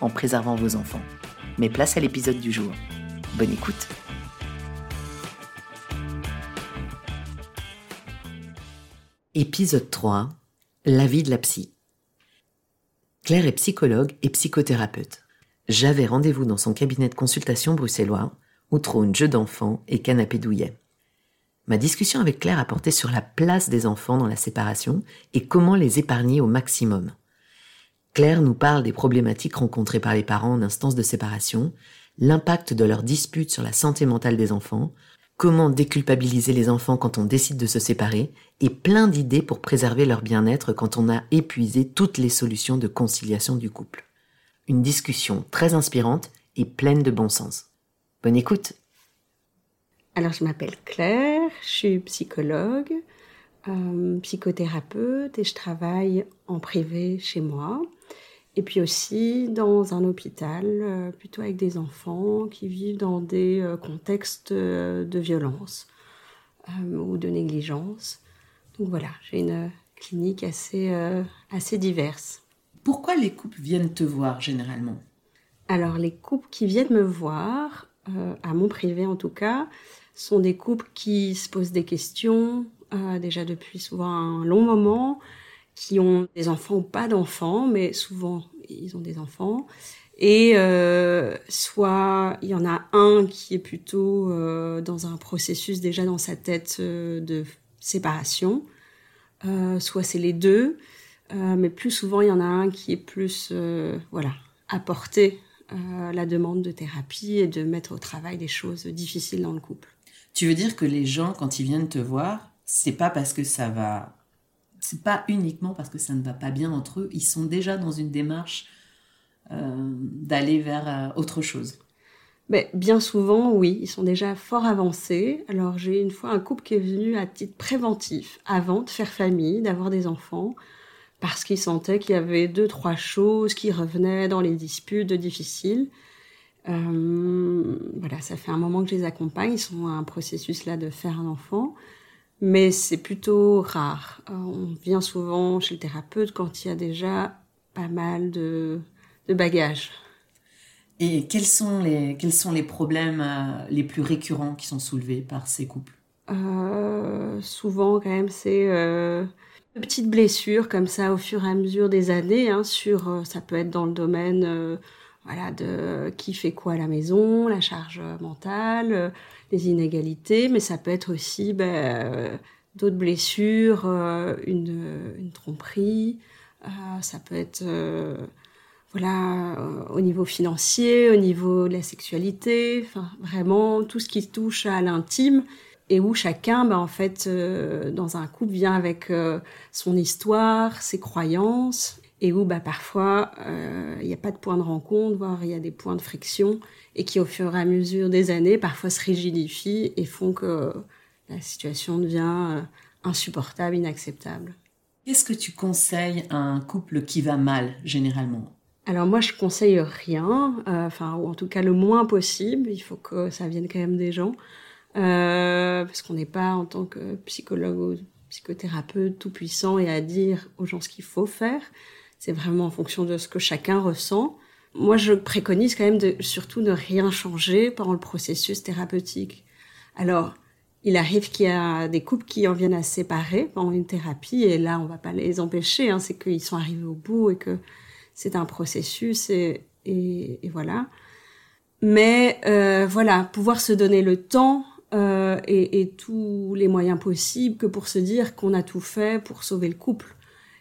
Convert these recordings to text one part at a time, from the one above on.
en préservant vos enfants. Mais place à l'épisode du jour. Bonne écoute Épisode 3 La vie de la psy. Claire est psychologue et psychothérapeute. J'avais rendez-vous dans son cabinet de consultation bruxellois où trône jeu d'enfants et canapé douillet. Ma discussion avec Claire a porté sur la place des enfants dans la séparation et comment les épargner au maximum. Claire nous parle des problématiques rencontrées par les parents en instance de séparation, l'impact de leurs disputes sur la santé mentale des enfants, comment déculpabiliser les enfants quand on décide de se séparer, et plein d'idées pour préserver leur bien-être quand on a épuisé toutes les solutions de conciliation du couple. Une discussion très inspirante et pleine de bon sens. Bonne écoute Alors je m'appelle Claire, je suis psychologue, euh, psychothérapeute et je travaille en privé chez moi. Et puis aussi dans un hôpital, euh, plutôt avec des enfants qui vivent dans des euh, contextes de violence ou de négligence. Donc voilà, j'ai une clinique assez, assez diverse. Pourquoi les couples viennent te voir généralement? Alors les couples qui viennent me voir, à mon privé en tout cas, sont des couples qui se posent des questions, euh, déjà depuis souvent un long moment, qui ont des enfants ou pas d'enfants, mais souvent ils ont des enfants. Et euh, soit il y en a un qui est plutôt euh, dans un processus déjà dans sa tête de séparation, soit c'est les deux, mais plus souvent il y en a un qui est plus voilà apporter la demande de thérapie et de mettre au travail des choses difficiles dans le couple. Tu veux dire que les gens quand ils viennent te voir, c'est pas parce que ça va, c'est pas uniquement parce que ça ne va pas bien entre eux. Ils sont déjà dans une démarche euh, d'aller vers euh, autre chose. Mais bien souvent, oui, ils sont déjà fort avancés. Alors j'ai une fois un couple qui est venu à titre préventif, avant de faire famille, d'avoir des enfants, parce qu'ils sentaient qu'il y avait deux, trois choses qui revenaient dans les disputes difficiles. Euh, voilà, ça fait un moment que je les accompagne. Ils sont à un processus là de faire un enfant mais c'est plutôt rare. Euh, on vient souvent chez le thérapeute quand il y a déjà pas mal de, bagages. Et quels sont les, quels sont les problèmes euh, les plus récurrents qui sont soulevés par ces couples? Euh, Souvent, quand même, c'est de petites blessures comme ça au fur et à mesure des années. Hein, sur, ça peut être dans le domaine voilà, de qui fait quoi à la maison, la charge mentale, les inégalités, mais ça peut être aussi ben, euh, d'autres blessures, euh, une, une, tromperie, euh, ça peut être voilà au niveau financier, au niveau de la sexualité, vraiment tout ce qui touche à l'intime et où chacun, ben, en fait, dans un couple, vient avec son histoire, ses croyances, et où bah, parfois il n'y a pas de point de rencontre, voire il y a des points de friction et qui au fur et à mesure des années parfois se rigidifient et font que la situation devient euh, insupportable, inacceptable. Qu'est-ce que tu conseilles à un couple qui va mal généralement? Alors moi je conseille rien, euh, enfin ou en tout cas le moins possible. Il faut que ça vienne quand même des gens, euh, parce qu'on n'est pas en tant que psychologue ou psychothérapeute tout puissant et à dire aux gens ce qu'il faut faire. C'est vraiment en fonction de ce que chacun ressent moi, je préconise quand même de surtout ne rien changer pendant le processus thérapeutique. Alors, il arrive qu'il y a des couples qui en viennent à se séparer pendant une thérapie, et là, on va pas les empêcher. Hein, c'est qu'ils sont arrivés au bout et que c'est un processus. Et, et, voilà. Mais euh, voilà, pouvoir se donner le temps euh, et, et, tous les moyens possibles que pour se dire qu'on a tout fait pour sauver le couple.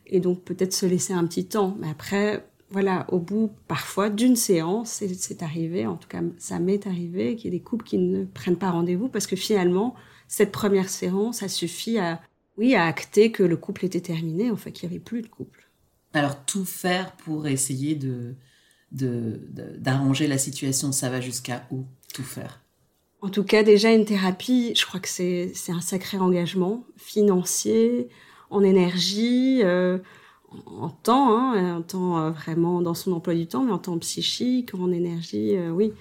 Et donc peut-être se laisser un petit temps. Mais après, voilà, au bout parfois d'une séance, c'est arrivé, en tout cas ça m'est arrivé, qu'il y ait des couples qui ne prennent pas rendez-vous parce que finalement, cette première séance, ça suffit à, oui, à acter que le couple était terminé, en fait, qu'il n'y avait plus de couple. Alors tout faire pour essayer de d'arranger la situation, ça va jusqu'à où Tout faire? En tout cas, déjà une thérapie, je crois que c'est un sacré engagement financier, en énergie, euh, en temps, hein, en temps euh, vraiment dans son emploi du temps, mais en temps psychique, en énergie, euh, oui.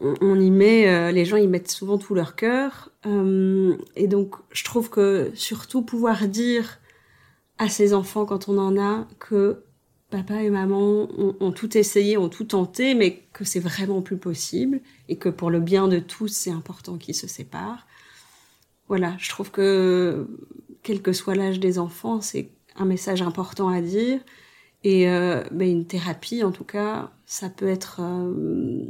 On, y met, les gens y mettent souvent tout leur cœur, et donc je trouve que surtout pouvoir dire à ses enfants quand on en a que papa et maman ont, tout essayé, ont tout tenté, mais que c'est vraiment plus possible et que pour le bien de tous, c'est important qu'ils se séparent. Voilà, je trouve que quel que soit l'âge des enfants, c'est un message important à dire. Et euh, ben, une thérapie, en tout cas, ça peut être euh,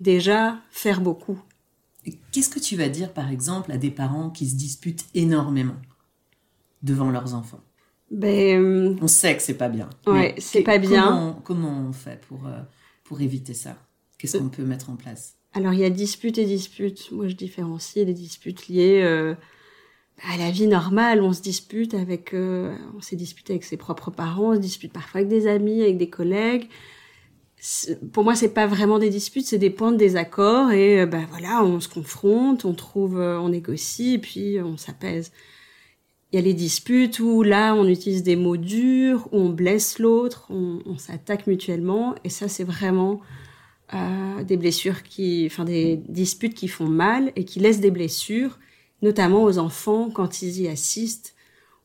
déjà faire beaucoup. Qu'est-ce que tu vas dire, par exemple, à des parents qui se disputent énormément devant leurs enfants? Ben, euh, On sait que c'est pas bien. Ouais, c'est pas bien. Comment, on fait pour, pour éviter ça? Qu'est-ce qu'on peut mettre en place? Alors, il y a disputes et disputes. Moi, je différencie les disputes liées euh, à la vie normale. On se dispute avec, on s'est disputé avec ses propres parents, on se dispute parfois avec des amis, avec des collègues. Pour moi, c'est pas vraiment des disputes, c'est des points de désaccord et ben voilà, on se confronte, on trouve, on négocie et puis on s'apaise. Il y a les disputes où là, on utilise des mots durs, où on blesse l'autre, on, s'attaque mutuellement. Et ça, c'est vraiment euh, des blessures qui, enfin des disputes qui font mal et qui laissent des blessures, notamment aux enfants quand ils y assistent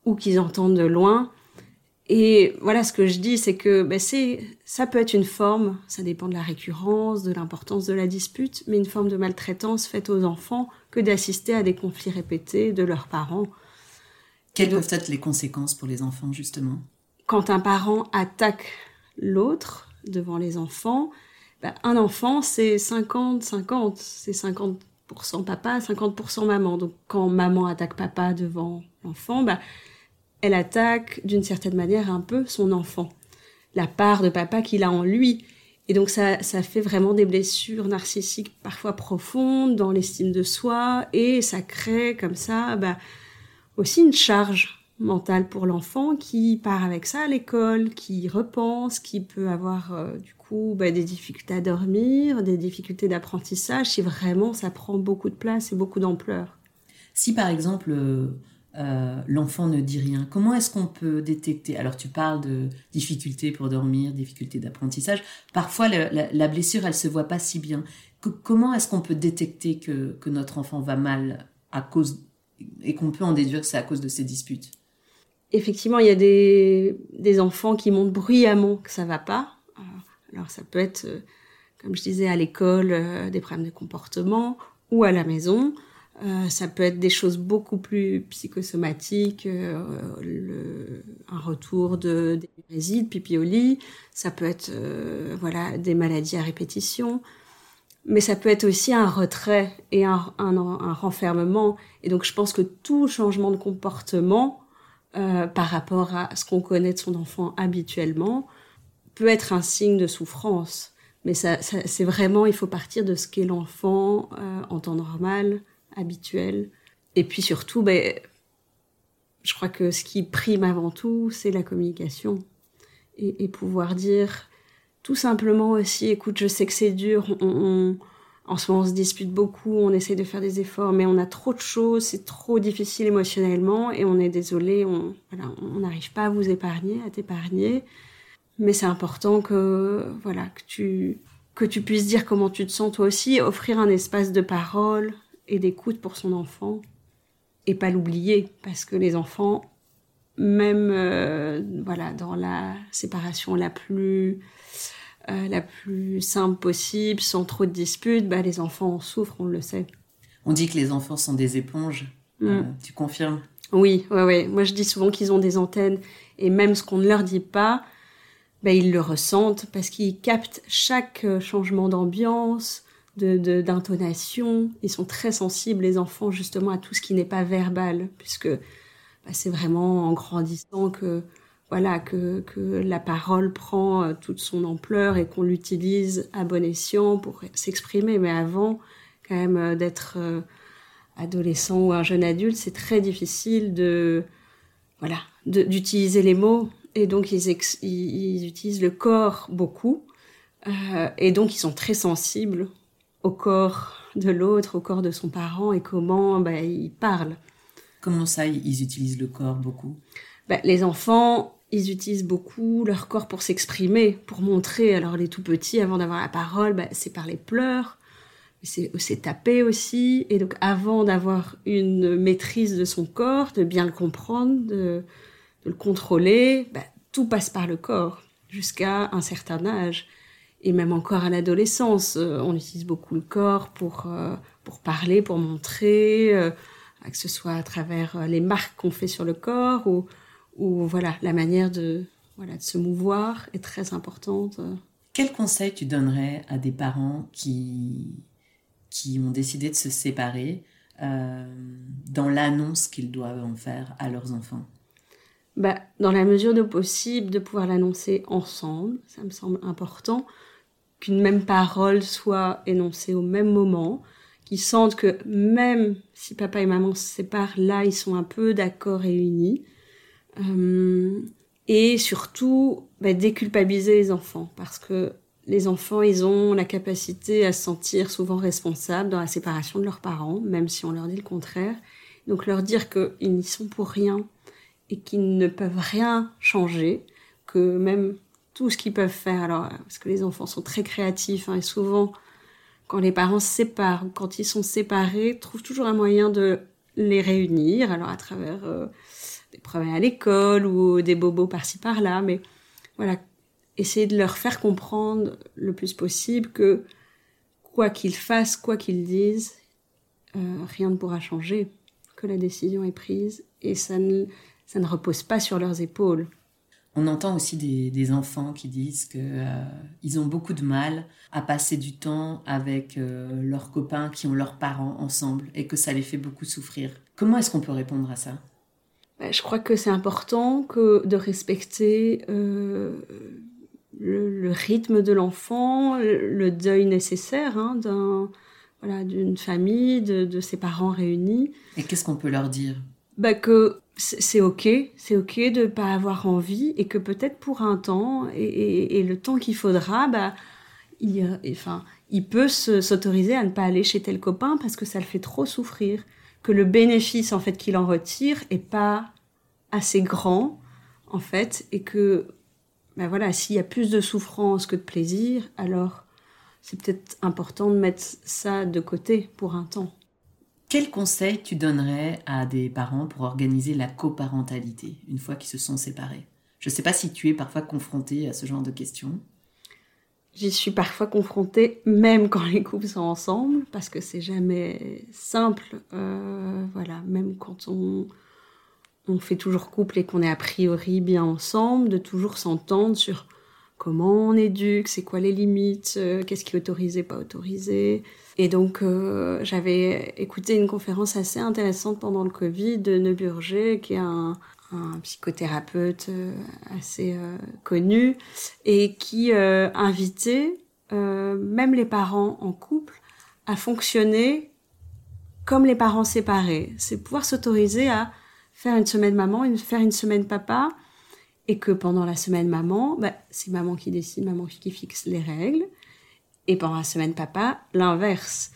ou qu'ils entendent de loin. Et voilà, ce que je dis, c'est que ben, c'est, ça peut être une forme, ça dépend de la récurrence, de l'importance de la dispute, mais une forme de maltraitance faite aux enfants que d'assister à des conflits répétés de leurs parents quelles peuvent être les conséquences pour les enfants, justement? Quand un parent attaque l'autre devant les enfants, bah, un enfant, c'est 50-50. C'est 50%, papa, 50% maman. Donc, quand maman attaque papa devant l'enfant, bah, elle attaque d'une certaine manière un peu son enfant. La part de papa qu'il a en lui. Et donc, ça, ça fait vraiment des blessures narcissiques parfois profondes dans l'estime de soi. Et ça crée comme ça, bah, aussi une charge mentale pour l'enfant qui part avec ça à l'école, qui repense, qui peut avoir euh, du coup bah, des difficultés à dormir, des difficultés d'apprentissage, si vraiment ça prend beaucoup de place et beaucoup d'ampleur. Si par exemple euh, euh, l'enfant ne dit rien, comment est-ce qu'on peut détecter? Alors tu parles de difficultés pour dormir, difficultés d'apprentissage. Parfois la, blessure elle se voit pas si bien. comment est-ce qu'on peut détecter que, notre enfant va mal à cause et qu'on peut en déduire que c'est à cause de ces disputes? Effectivement, il y a des, des enfants qui montrent bruyamment que ça va pas. Euh, alors ça peut être, euh, comme je disais, à l'école, euh, des problèmes de comportement ou à la maison. ça peut être des choses beaucoup plus psychosomatiques, le, un retour de d'énurésie, de pipi au lit. Ça peut être voilà des maladies à répétition mais ça peut être aussi un retrait et un, un, un, renfermement. Et donc je pense que tout changement de comportement euh, par rapport à ce qu'on connaît de son enfant habituellement peut être un signe de souffrance. Mais ça, c'est vraiment, il faut partir de ce qu'est l'enfant euh, en temps normal, habituel. Et puis surtout, ben, je crois que ce qui prime avant tout, c'est la communication. Et, et pouvoir dire, tout simplement aussi, écoute, je sais que c'est dur, on, en ce moment on se dispute beaucoup, on essaie de faire des efforts, mais on a trop de choses, c'est trop difficile émotionnellement et on est désolé, on on n'arrive pas à vous épargner, à t'épargner. Mais c'est important que voilà que tu que tu puisses dire comment tu te sens toi aussi, offrir un espace de parole et d'écoute pour son enfant et pas l'oublier parce que les enfants même euh, voilà dans la séparation la plus euh, la plus simple possible, sans trop de disputes, bah, les enfants en souffrent, on le sait. On dit que les enfants sont des éponges. Mm. Euh, tu confirmes? Oui, ouais, ouais. Moi, je dis souvent qu'ils ont des antennes, et même ce qu'on ne leur dit pas, ben, ils le ressentent parce qu'ils captent chaque euh, changement d'ambiance, de d'intonation. ils sont très sensibles, les enfants, justement, à tout ce qui n'est pas verbal, puisque ben, c'est vraiment en grandissant que voilà que, que la parole prend euh, toute son ampleur et qu'on l'utilise à bon escient pour s'exprimer. Mais avant, quand même, euh, d'être adolescent ou un jeune adulte, c'est très difficile de voilà d'utiliser les mots et donc ils, ils, utilisent le corps beaucoup euh, et donc ils sont très sensibles au corps de l'autre, au corps de son parent et comment bah, ils parlent. Comment ça, ils utilisent le corps beaucoup? Bah, Les enfants, ils utilisent beaucoup leur corps pour s'exprimer, pour montrer. Alors les tout petits, avant d'avoir la parole, bah, c'est par les pleurs, c'est taper aussi. Et donc avant d'avoir une maîtrise de son corps, de bien le comprendre, de, le contrôler, bah, tout passe par le corps jusqu'à un certain âge. Et même encore à l'adolescence, euh, on utilise beaucoup le corps pour, euh, pour parler, pour montrer, euh, que ce soit à travers les marques qu'on fait sur le corps ou, ou voilà, la manière de, voilà, de se mouvoir est très importante. Quel conseil tu donnerais à des parents qui, qui ont décidé de se séparer dans l'annonce qu'ils doivent en faire à leurs enfants? Bah, dans la mesure de possible, de pouvoir l'annoncer ensemble. Ça me semble important qu'une même parole soit énoncée au même moment, qu'ils sentent que même si papa et maman se séparent, là, ils sont un peu d'accord et unis. Euh, et surtout, bah, déculpabiliser les enfants, parce que les enfants, ils ont la capacité à se sentir souvent responsables dans la séparation de leurs parents, même si on leur dit le contraire. Donc leur dire qu'ils n'y sont pour rien, et qu'ils ne peuvent rien changer, que même tout ce qu'ils peuvent faire, alors parce que les enfants sont très créatifs hein, et souvent quand les parents se séparent, quand ils sont séparés, trouvent toujours un moyen de les réunir, alors à travers euh, des problèmes à l'école ou des bobos par-ci par-là, mais voilà, essayer de leur faire comprendre le plus possible que quoi qu'ils fassent, quoi qu'ils disent, euh, rien ne pourra changer, que la décision est prise et ça ne, ça ne repose pas sur leurs épaules. On entend aussi des, enfants qui disent qu'ils euh, ont beaucoup de mal à passer du temps avec euh, leurs copains qui ont leurs parents ensemble et que ça les fait beaucoup souffrir. Comment est-ce qu'on peut répondre à ça? Je crois que c'est important que de respecter euh, le, rythme de l'enfant, le, deuil nécessaire hein, d'une famille, de, de ses parents réunis. Et qu'est-ce qu'on peut leur dire? Bah que c'est ok, c'est ok de pas avoir envie et que peut-être pour un temps et, le temps qu'il faudra, bah il, enfin, il peut s'autoriser à ne pas aller chez tel copain parce que ça le fait trop souffrir, que le bénéfice en fait qu'il en retire est pas assez grand en fait et que bah voilà, s'il y a plus de souffrance que de plaisir, alors c'est peut-être important de mettre ça de côté pour un temps. Quel conseil tu donnerais à des parents pour organiser la coparentalité une fois qu'ils se sont séparés? Je ne sais pas si tu es parfois confronté à ce genre de questions. J'y suis parfois confrontée, même quand les couples sont ensemble, parce que c'est jamais simple. Euh, voilà, même quand on, on fait toujours couple et qu'on est a priori bien ensemble, de toujours s'entendre sur comment on éduque, c'est quoi les limites, euh, qu'est-ce qui est autorisé, pas autorisé. Et donc euh, j'avais écouté une conférence assez intéressante pendant le Covid de Neuburger, qui est un, psychothérapeute euh, assez connu, et qui invitait même les parents en couple à fonctionner comme les parents séparés. C'est pouvoir s'autoriser à faire une semaine maman, faire une semaine papa, et que pendant la semaine maman, bah, c'est maman qui décide, maman qui fixe les règles, et pendant la semaine papa, l'inverse.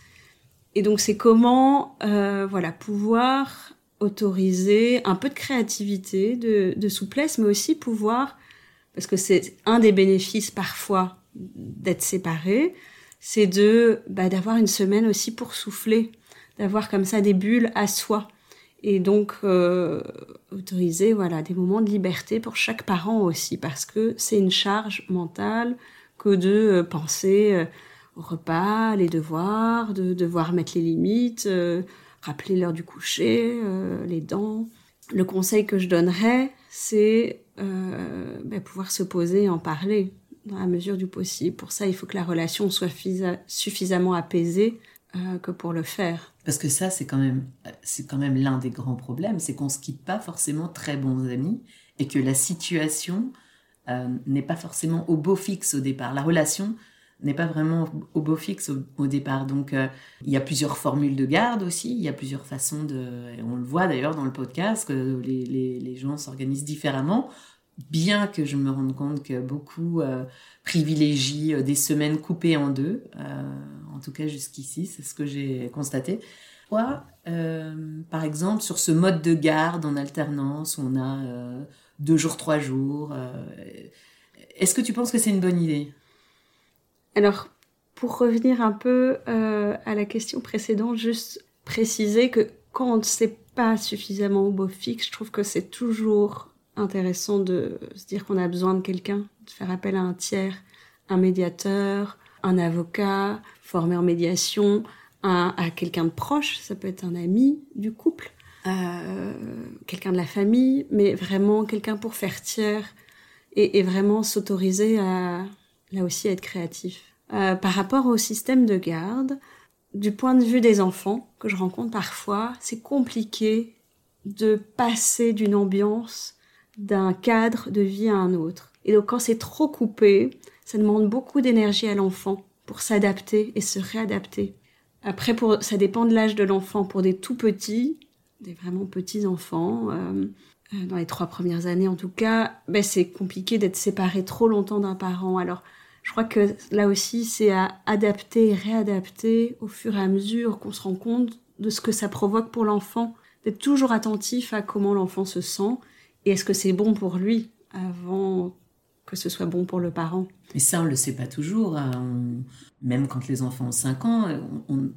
Et donc c'est comment, euh, voilà, pouvoir autoriser un peu de créativité, de, souplesse, mais aussi pouvoir, parce que c'est un des bénéfices parfois d'être séparé, c'est de bah, d'avoir une semaine aussi pour souffler, d'avoir comme ça des bulles à soi. Et donc euh, autoriser voilà des moments de liberté pour chaque parent aussi parce que c'est une charge mentale que de euh, penser euh, au repas, les devoirs, de devoir mettre les limites, rappeler l'heure du coucher, les dents. Le conseil que je donnerais, c'est euh, bah, pouvoir se poser et en parler dans la mesure du possible. Pour ça, il faut que la relation soit suffisamment apaisée euh, que pour le faire. Parce que ça, c'est quand même, c'est quand même l'un des grands problèmes, c'est qu'on se quitte pas forcément très bons amis et que la situation euh, n'est pas forcément au beau fixe au départ. La relation n'est pas vraiment au beau fixe au, départ. Donc, euh, il y a plusieurs formules de garde aussi, il y a plusieurs façons de... on le voit d'ailleurs dans le podcast, que les, les, les gens s'organisent différemment, bien que je me rende compte que beaucoup euh, privilégient euh, des semaines coupées en deux, en tout cas jusqu'ici, c'est ce que j'ai constaté. Toi, par exemple, sur ce mode de garde en alternance, on a deux jours, trois jours, est-ce que tu penses que c'est une bonne idée? Alors, pour revenir un peu euh, à la question précédente, juste préciser que quand on ne sait pas suffisamment au beau fixe, je trouve que c'est toujours intéressant de se dire qu'on a besoin de quelqu'un, de faire appel à un tiers, un médiateur, un avocat formé en médiation, à quelqu'un de proche, ça peut être un ami du couple, euh, quelqu'un de la famille, mais vraiment quelqu'un pour faire tiers et, et vraiment s'autoriser à, là aussi être créatif. Euh, par rapport au système de garde, du point de vue des enfants que je rencontre parfois, c'est compliqué de passer d'une ambiance, d'un cadre de vie à un autre. Et donc quand c'est trop coupé, ça demande beaucoup d'énergie à l'enfant pour s'adapter et se réadapter. Après, ça dépend de l'âge de l'enfant. Pour des tout petits, des vraiment petits enfants, euh, dans les trois premières années en tout cas, ben c'est compliqué d'être séparé trop longtemps d'un parent. Alors, je crois que là aussi, c'est à adapter et réadapter au fur et à mesure qu'on se rend compte de ce que ça provoque pour l'enfant, d'être toujours attentif à comment l'enfant se sent et est-ce que c'est bon pour lui avant que ce soit bon pour le parent. Mais ça, on le sait pas toujours. Hein. Même quand les enfants ont 5 ans,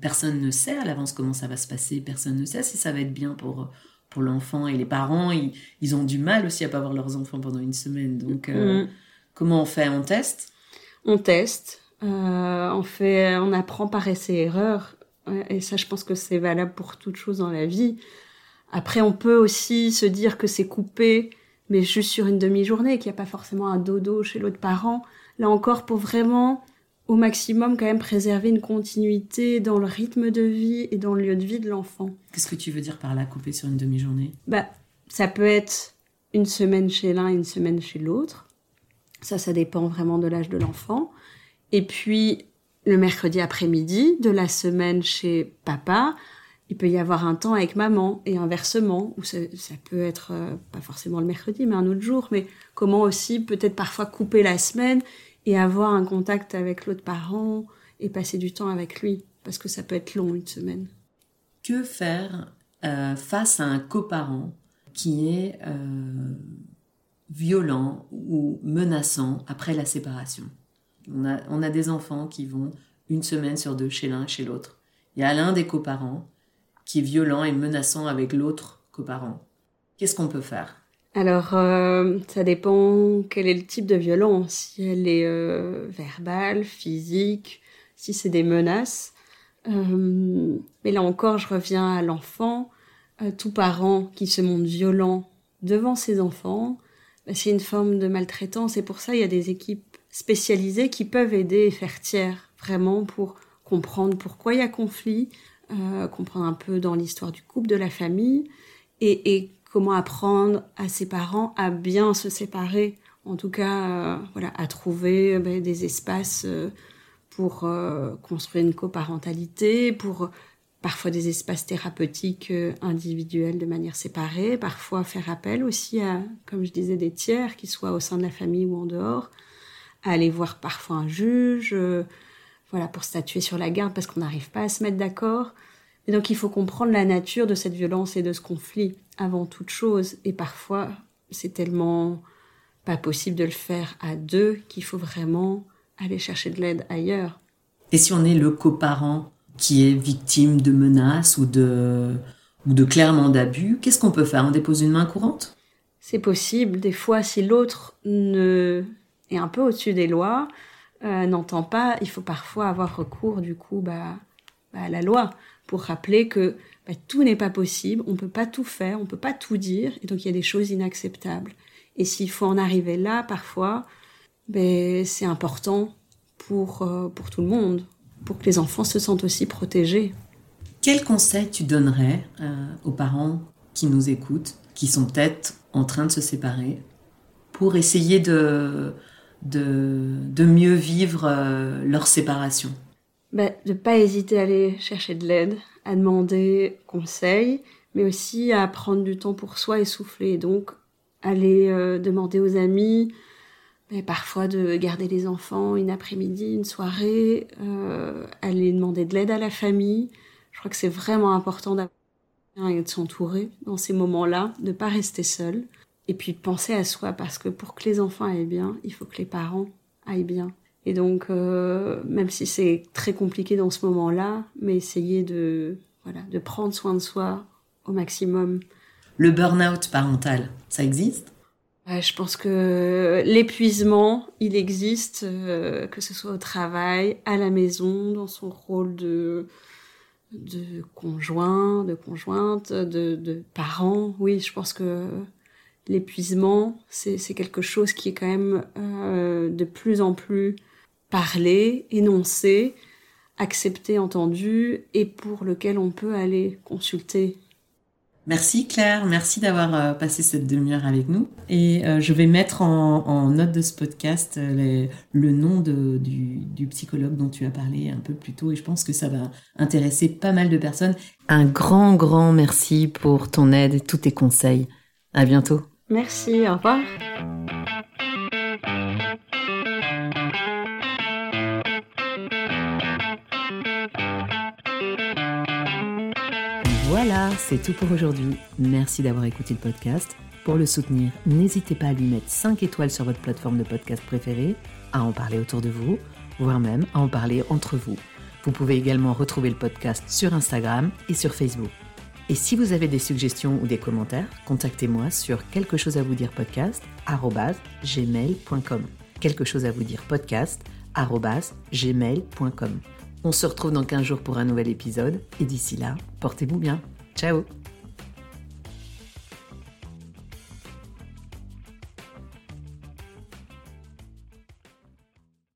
personne ne sait à l'avance comment ça va se passer. Personne ne sait si ça va être bien pour, pour l'enfant. Et les parents, ils, ont du mal aussi à pas voir leurs enfants pendant une semaine. Donc, euh, mm. comment on fait? On teste? On teste, euh, on fait, on apprend par essai erreur. Et ça, je pense que c'est valable pour toute chose dans la vie. Après, on peut aussi se dire que c'est coupé, mais juste sur une demi-journée, qu'il n'y a pas forcément un dodo chez l'autre parent. Là encore, pour vraiment, au maximum, quand même préserver une continuité dans le rythme de vie et dans le lieu de vie de l'enfant. Qu'est-ce que tu veux dire par là, couper sur une demi-journée? Bah, ça peut être une semaine chez l'un et une semaine chez l'autre. Ça, ça dépend vraiment de l'âge de l'enfant. Et puis, le mercredi après-midi de la semaine chez papa, il peut y avoir un temps avec maman et inversement, ou ça, peut être euh, pas forcément le mercredi, mais un autre jour, mais comment aussi peut-être parfois couper la semaine et avoir un contact avec l'autre parent et passer du temps avec lui, parce que ça peut être long une semaine. Que faire euh, face à un coparent qui est euh, violent ou menaçant après la séparation? On a, on a des enfants qui vont une semaine sur deux chez l'un chez l'autre. Il y a l'un des coparents qui est violent et menaçant avec l'autre coparent. Qu'est-ce qu'on peut faire? Alors, euh, ça dépend quel est le type de violence. Si elle est euh, verbale, physique, si c'est des menaces. Euh, mais là encore, je reviens à l'enfant. tout parent qui se montre violent devant ses enfants, bah, c'est une forme de maltraitance et pour ça il y a des équipes spécialisées qui peuvent aider et faire tiers vraiment pour comprendre pourquoi il y a conflit, comprendre un peu dans l'histoire du couple, de la famille et, comment apprendre à ses parents à bien se séparer, en tout cas euh, voilà à trouver bah, des espaces euh, pour construire une coparentalité, pour parfois des espaces thérapeutiques euh, individuels de manière séparée, parfois faire appel aussi à, comme je disais, des tiers, qui soient au sein de la famille ou en dehors, à aller voir parfois un juge, euh, voilà, pour statuer sur la garde parce qu'on n'arrive pas à se mettre d'accord. Et donc il faut comprendre la nature de cette violence et de ce conflit avant toute chose. Et parfois, c'est tellement pas possible de le faire à deux qu'il faut vraiment aller chercher de l'aide ailleurs. Et si on est le coparent qui est victime de menaces ou de, ou de clairement d'abus, qu'est-ce qu'on peut faire? On dépose une main courante? C'est possible. Des fois, si l'autre ne est un peu au-dessus des lois, euh, n'entend pas, il faut parfois avoir recours du coup bah, bah, à la loi pour rappeler que bah, tout n'est pas possible, on ne peut pas tout faire, on ne peut pas tout dire, et donc il y a des choses inacceptables. Et s'il faut en arriver là, parfois, ben, c'est important pour, euh, pour tout le monde, pour que les enfants se sentent aussi protégés. Quel conseil tu donnerais euh, aux parents qui nous écoutent, qui sont peut-être en train de se séparer, pour essayer de, de, mieux vivre euh, leur séparation? Ben, De ne pas hésiter à aller chercher de l'aide, à demander conseil, mais aussi à prendre du temps pour soi et souffler. Donc, aller euh, demander aux amis, mais parfois de garder les enfants une après-midi, une soirée, euh, aller demander de l'aide à la famille. Je crois que c'est vraiment important d'avoir et de s'entourer dans ces moments-là, de ne pas rester seul. Et puis penser à soi, parce que pour que les enfants aillent bien, il faut que les parents aillent bien. Et donc, euh, même si c'est très compliqué dans ce moment-là, mais essayer de, voilà, de prendre soin de soi au maximum. Le burn-out parental, ça existe? Je pense que l'épuisement, il existe, euh, que ce soit au travail, à la maison, dans son rôle de, de conjoint, de conjointe, de, de parent. Oui, je pense que l'épuisement, c'est quelque chose qui est quand même euh, de plus en plus parlé, énoncé, accepté, entendu, et pour lequel on peut aller consulter Merci Claire, merci d'avoir euh, passé cette demi-heure avec nous. Et euh, je vais mettre en, note de ce podcast euh, le nom du, psychologue dont tu as parlé un peu plus tôt et je pense que ça va intéresser pas mal de personnes. Un grand, grand merci pour ton aide et tous tes conseils. À bientôt. Merci, au revoir. Voilà, c'est tout pour aujourd'hui. Merci d'avoir écouté le podcast. Pour le soutenir, n'hésitez pas à lui mettre 5 étoiles sur votre plateforme de podcast préférée, à en parler autour de vous, voire même à en parler entre vous. Vous pouvez également retrouver le podcast sur Instagram et sur Facebook. Et si vous avez des suggestions ou des commentaires, contactez-moi sur quelque chose à vous dire podcast gmail.com. Quelque chose à vous dire podcast gmail.com. On se retrouve dans 15 jours pour un nouvel épisode et d'ici là, portez-vous bien. Ciao